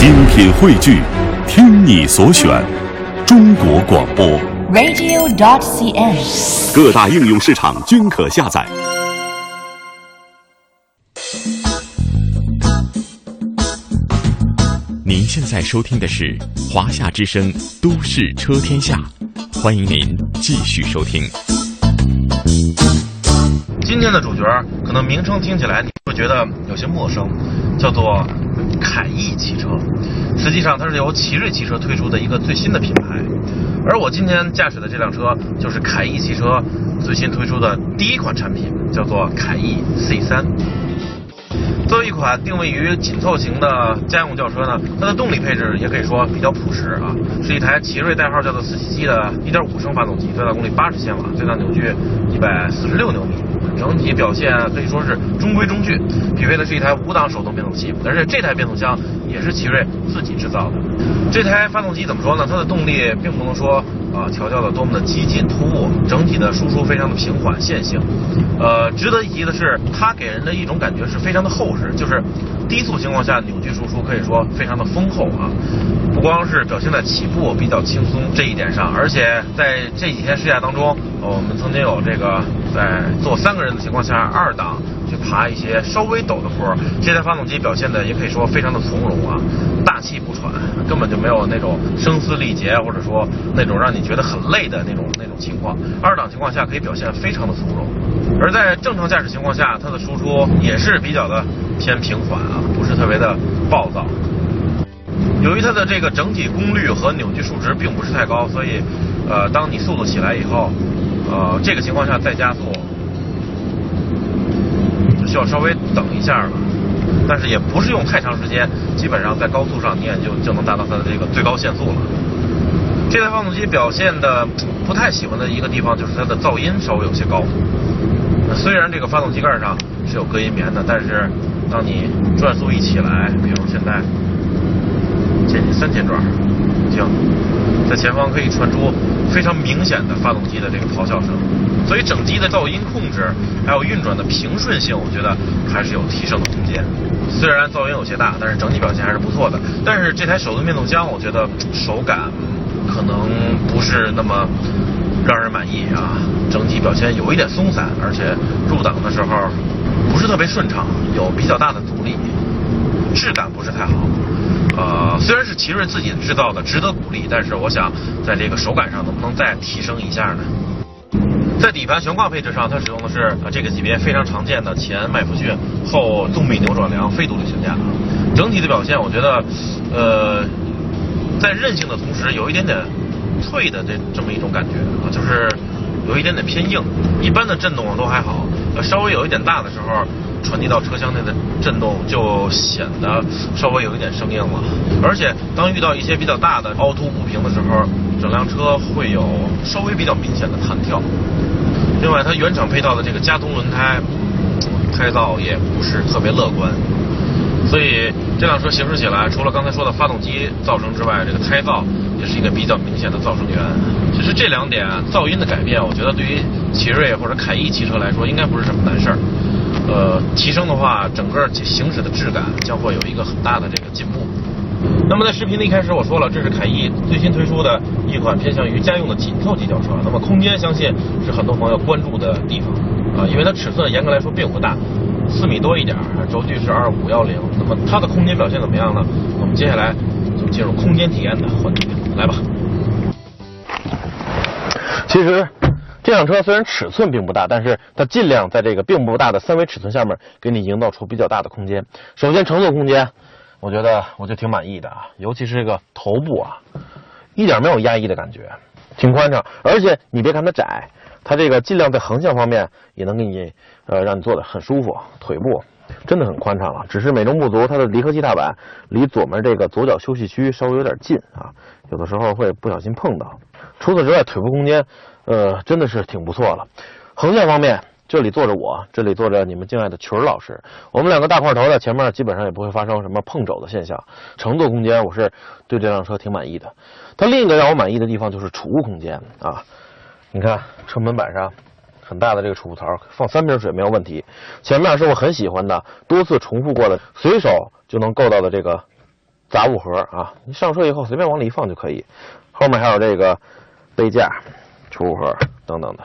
精品汇聚，听你所选，中国广播。radio.dot.cn，。各大应用市场均可下载。您现在收听的是《华夏之声·都市车天下》，欢迎您继续收听。今天的主角可能名称听起来觉得有些陌生，叫做凯翼汽车。实际上，它是由奇瑞汽车推出的一个最新的品牌，而我今天驾驶的这辆车就是凯翼汽车最新推出的第一款产品，叫做凯翼 C3。作为一款定位于紧凑型的家用轿车呢，它的动力配置也可以说比较朴实啊，是一台奇瑞代号叫做四七七的1.5升发动机，最大功率80千瓦，最大扭矩146牛米，整体表现可以说是中规中矩，匹配的是一台五档手动变速器，而且这台变速箱也是奇瑞自己制造的。这台发动机怎么说呢？它的动力并不能说啊、调教的多么的激进突兀，整体的输出非常的平缓线性。呃，值得一提的是，它给人的一种感觉是非常的厚实，就是低速情况下扭矩输出可以说非常的丰厚啊。不光是表现在起步比较轻松这一点上，而且在这几天试驾当中，我们曾经有这个在坐三个人的情况下，二档去爬一些稍微陡的坡，这台发动机表现的也可以说非常的从容啊，大气不喘，根本就没有那种声嘶力竭或者说那种让你觉得很累的那种那种情况。二档情况下可以表现非常的从容，而在正常驾驶情况下，它的输出也是比较的偏平缓啊，不是特别的暴躁。由于它的这个整体功率和扭矩数值并不是太高，所以，呃，当你速度起来以后，呃，这个情况下再加速，就需要稍微等一下了。但是也不是用太长时间，基本上在高速上你也就就能达到它的这个最高限速了。这台发动机表现的不太喜欢的一个地方就是它的噪音稍微有些高。虽然这个发动机盖上是有隔音棉的，但是当你转速一起来，比如现在接近三千转，行，在前方可以传出非常明显的发动机的这个咆哮声，所以整机的噪音控制还有运转的平顺性，我觉得还是有提升的空间。虽然噪音有些大，但是整体表现还是不错的。但是这台手动变速箱，我觉得手感可能不是那么让人满意啊，整体表现有一点松散，而且入档的时候不是特别顺畅，有比较大的阻力，质感不是太好。虽然是奇瑞自己制造的，值得鼓励，但是我想在这个手感上能不能再提升一下呢？在底盘悬挂配置上，它使用的是呃这个级别非常常见的前麦弗逊后纵臂扭转梁非独立悬架，整体的表现我觉得，呃，在韧性的同时有一点点脆的这这么一种感觉啊，就是有一点点偏硬，一般的震动都还好，稍微有一点大的时候。传递到车厢内的震动就显得稍微有一点生硬了，而且当遇到一些比较大的凹凸不平的时候，整辆车会有稍微比较明显的弹跳。另外，它原厂配套的这个加通轮胎胎噪也不是特别乐观，所以这辆车行驶起来，除了刚才说的发动机噪声之外，这个胎噪也是一个比较明显的噪声源。其实这两点噪音的改变，我觉得对于奇瑞或者凯翼汽车来说，应该不是什么难事儿。呃，提升的话，整个行驶的质感将会有一个很大的这个进步。那么在视频的一开始我说了，这是凯翼最新推出的一款偏向于家用的紧凑级轿车。那么空间相信是很多朋友关注的地方啊、因为它尺寸严格来说并不大，四米多一点，轴距是二五幺零。那么它的空间表现怎么样呢？我们接下来就进入空间体验的环节，来吧。其实。这辆车虽然尺寸并不大，但是它尽量在这个并不大的三维尺寸下面，给你营造出比较大的空间。首先，乘坐空间，我觉得我就挺满意的啊，尤其是这个头部啊，一点没有压抑的感觉，挺宽敞。而且你别看它窄，它这个尽量在横向方面也能给你呃让你坐的很舒服，腿部真的很宽敞了。只是美中不足，它的离合器踏板离左面这个左脚休息区稍微有点近啊，有的时候会不小心碰到。除此之外，腿部空间。呃，真的是挺不错了。横向方面，这里坐着我，这里坐着你们敬爱的群儿老师，我们两个大块头在前面基本上也不会发生什么碰肘的现象。乘坐空间，我是对这辆车挺满意的。它另一个让我满意的地方就是储物空间啊，你看车门板上很大的这个储物槽，放三瓶水没有问题。前面是我很喜欢的，多次重复过的，随手就能够到的这个杂物盒啊，你上车以后随便往里一放就可以。后面还有这个杯架、储物盒等等的，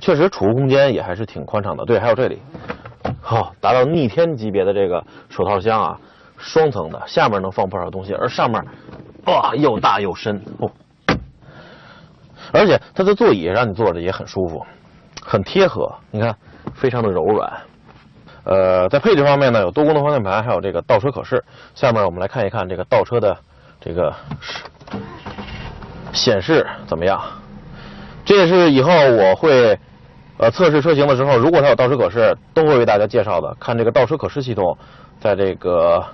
确实储物空间也还是挺宽敞的。对，还有这里，好，达到逆天级别的这个手套箱啊，双层的，下面能放不少东西，而上面哇又大又深哦，而且它的座椅让你坐着也很舒服，很贴合，你看非常的柔软。呃，在配置方面呢，有多功能方向盘，还有这个倒车可视。下面我们来看一看这个倒车的这个显示怎么样。这也是以后我会呃测试车型的时候，如果它有倒车可视，都会为大家介绍的。看这个倒车可视系统在这个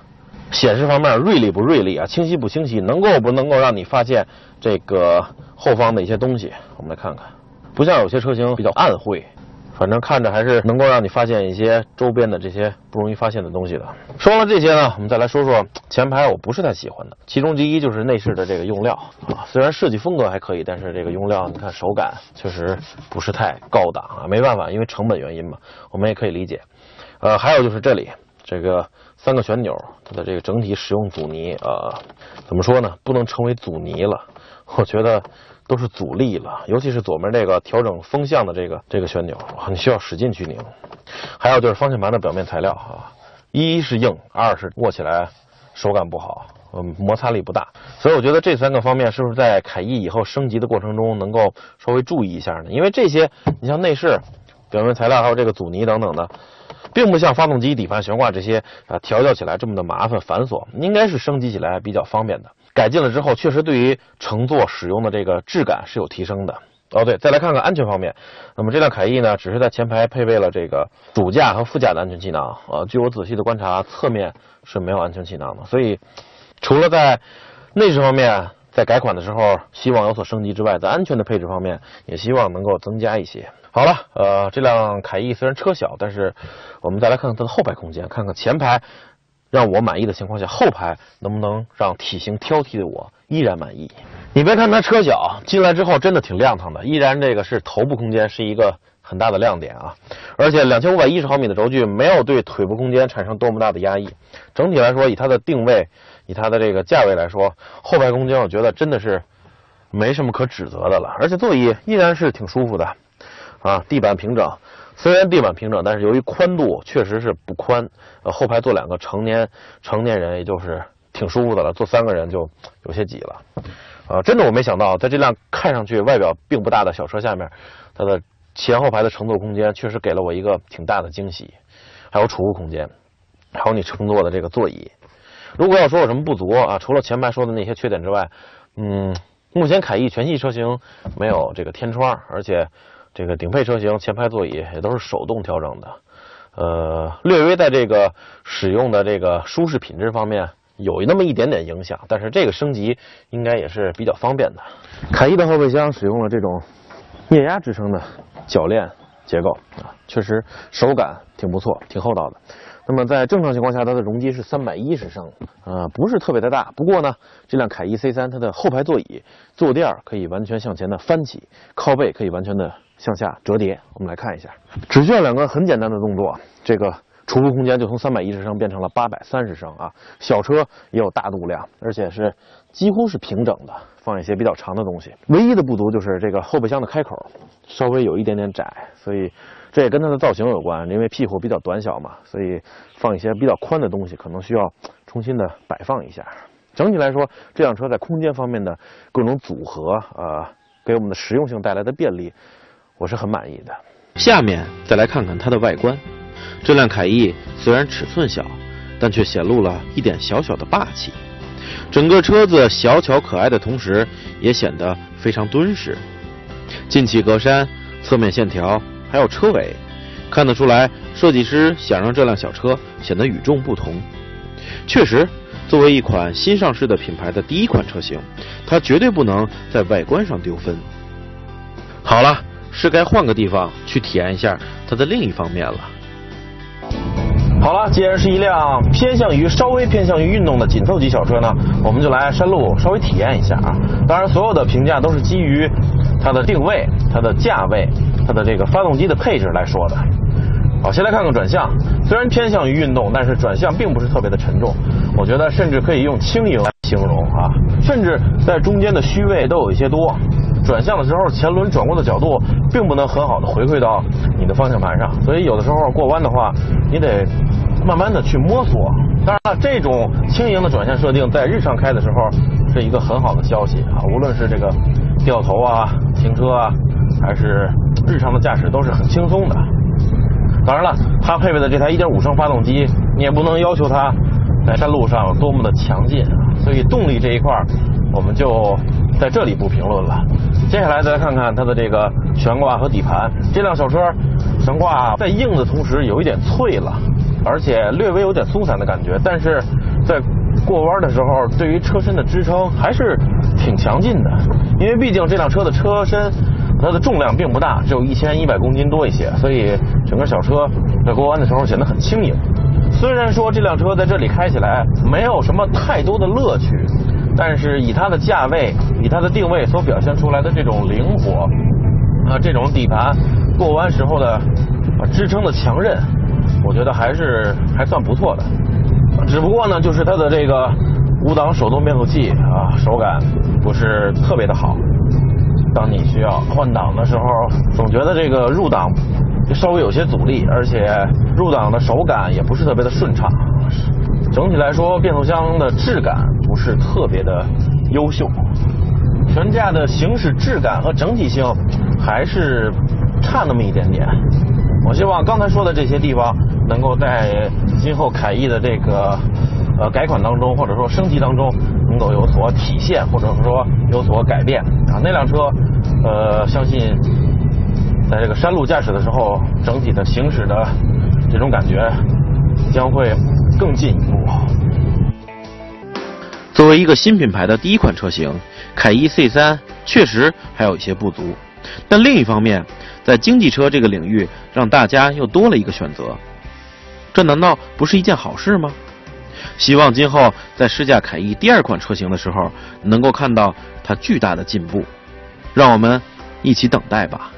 显示方面锐利不锐利啊，清晰不清晰，能够不能够让你发现这个后方的一些东西。我们来看看，不像有些车型比较暗灰。反正看着还是能够让你发现一些周边的这些不容易发现的东西的。说完了这些呢，我们再来说说前排我不是太喜欢的，其中之一就是内饰的这个用料啊，虽然设计风格还可以，但是这个用料你看手感确实不是太高档啊，没办法，因为成本原因嘛，我们也可以理解。呃，还有就是这里这个三个旋钮，它的这个整体使用阻尼呃，怎么说呢？不能称为阻尼了，我觉得。都是阻力了，尤其是左面这个调整风向的这个这个旋钮，你需要使劲去拧。还有就是方向盘的表面材料啊，一是硬，二是握起来手感不好，嗯，摩擦力不大。所以我觉得这三个方面是不是在凯翼以后升级的过程中能够稍微注意一下呢？因为这些，你像内饰、表面材料还有这个阻尼等等的，并不像发动机底盘悬挂这些啊调教起来这么的麻烦繁琐，应该是升级起来比较方便的。改进了之后，确实对于乘坐使用的这个质感是有提升的。哦，对，再来看看安全方面。那么这辆凯翼呢，只是在前排配备了这个主驾和副驾的安全气囊。呃，据我仔细的观察，侧面是没有安全气囊的。所以，除了在内饰方面在改款的时候希望有所升级之外，在安全的配置方面也希望能够增加一些。好了，呃，这辆凯翼虽然车小，但是我们再来看看它的后排空间，看看前排。让我满意的情况下，后排能不能让体型挑剔的我依然满意？你别看它车小，进来之后真的挺亮堂的，依然这个是头部空间是一个很大的亮点啊！而且两千五百一十毫米的轴距没有对腿部空间产生多么大的压抑。整体来说，以它的定位，以它的这个价位来说，后排空间我觉得真的是没什么可指责的了。而且座椅依然是挺舒服的，啊，地板平整。虽然地板平整，但是由于宽度确实是不宽，呃，后排坐两个成年成年人也就是挺舒服的了，坐三个人就有些挤了，啊，真的我没想到，在这辆看上去外表并不大的小车下面，它的前后排的乘坐空间确实给了我一个挺大的惊喜，还有储物空间，还有你乘坐的这个座椅。如果要说有什么不足啊，除了前排说的那些缺点之外，嗯，目前凯翼全系车型没有这个天窗，而且。这个顶配车型前排座椅也都是手动调整的，呃，略微在这个使用的这个舒适品质方面有那么一点点影响，但是这个升级应该也是比较方便的。凯翼的后备箱使用了这种液压支撑的铰链结构啊，确实手感挺不错，挺厚道的。那么在正常情况下，它的容积是三百一十升，呃，不是特别的大。不过呢，这辆凯翼 C3 它的后排座椅坐垫可以完全向前的翻起，靠背可以完全的。向下折叠，我们来看一下，只需要两个很简单的动作，这个储物空间就从三百一十升变成了八百三十升啊。小车也有大度量，而且是几乎是平整的，放一些比较长的东西。唯一的不足就是这个后备箱的开口稍微有一点点窄，所以这也跟它的造型有关，因为屁股比较短小嘛，所以放一些比较宽的东西可能需要重新的摆放一下。整体来说，这辆车在空间方面的各种组合，呃，给我们的实用性带来的便利。我是很满意的。下面再来看看它的外观。这辆凯翼虽然尺寸小，但却显露了一点小小的霸气。整个车子小巧可爱的同时，也显得非常敦实。进气格栅、侧面线条，还有车尾，看得出来设计师想让这辆小车显得与众不同。确实，作为一款新上市的品牌的第一款车型，它绝对不能在外观上丢分。好了。是该换个地方去体验一下它的另一方面了。好了，既然是一辆偏向于稍微偏向于运动的紧凑级小车呢，我们就来山路稍微体验一下啊。当然，所有的评价都是基于它的定位、它的价位、它的这个发动机的配置来说的。好，先来看看转向，虽然偏向于运动，但是转向并不是特别的沉重，我觉得甚至可以用轻盈来形容啊，甚至在中间的虚位都有一些多。转向的时候，前轮转过的角度并不能很好的回馈到你的方向盘上，所以有的时候过弯的话，你得慢慢的去摸索。当然了，这种轻盈的转向设定在日常开的时候是一个很好的消息啊，无论是这个掉头啊、停车啊，还是日常的驾驶都是很轻松的。当然了，它配备的这台1.5升发动机，你也不能要求它在山路上有多么的强劲啊，所以动力这一块我们就在这里不评论了。接下来再来看看它的这个悬挂和底盘。这辆小车悬挂在硬的同时有一点脆了，而且略微有点松散的感觉，但是在过弯的时候，对于车身的支撑还是挺强劲的。因为毕竟这辆车的车身它的重量并不大，只有一千一百公斤多一些，所以整个小车在过弯的时候显得很轻盈。虽然说这辆车在这里开起来没有什么太多的乐趣。但是以它的价位，以它的定位所表现出来的这种灵活，啊，这种底盘过弯时候的支撑的强韧，我觉得还是还算不错的。只不过呢，就是它的这个五档手动变速器啊，手感不是特别的好。当你需要换挡的时候，总觉得这个入档稍微有些阻力，而且入档的手感也不是特别的顺畅。整体来说，变速箱的质感不是特别的优秀，全架的行驶质感和整体性还是差那么一点点。我希望刚才说的这些地方能够在今后凯翼的这个呃改款当中，或者说升级当中能够有所体现，或者说有所改变啊。那辆车呃，相信在这个山路驾驶的时候，整体的行驶的这种感觉将会。更进一步。作为一个新品牌的第一款车型，凯翼 C3 确实还有一些不足。但另一方面，在经济车这个领域，让大家又多了一个选择，这难道不是一件好事吗？希望今后在试驾凯翼第二款车型的时候，能够看到它巨大的进步。让我们一起等待吧。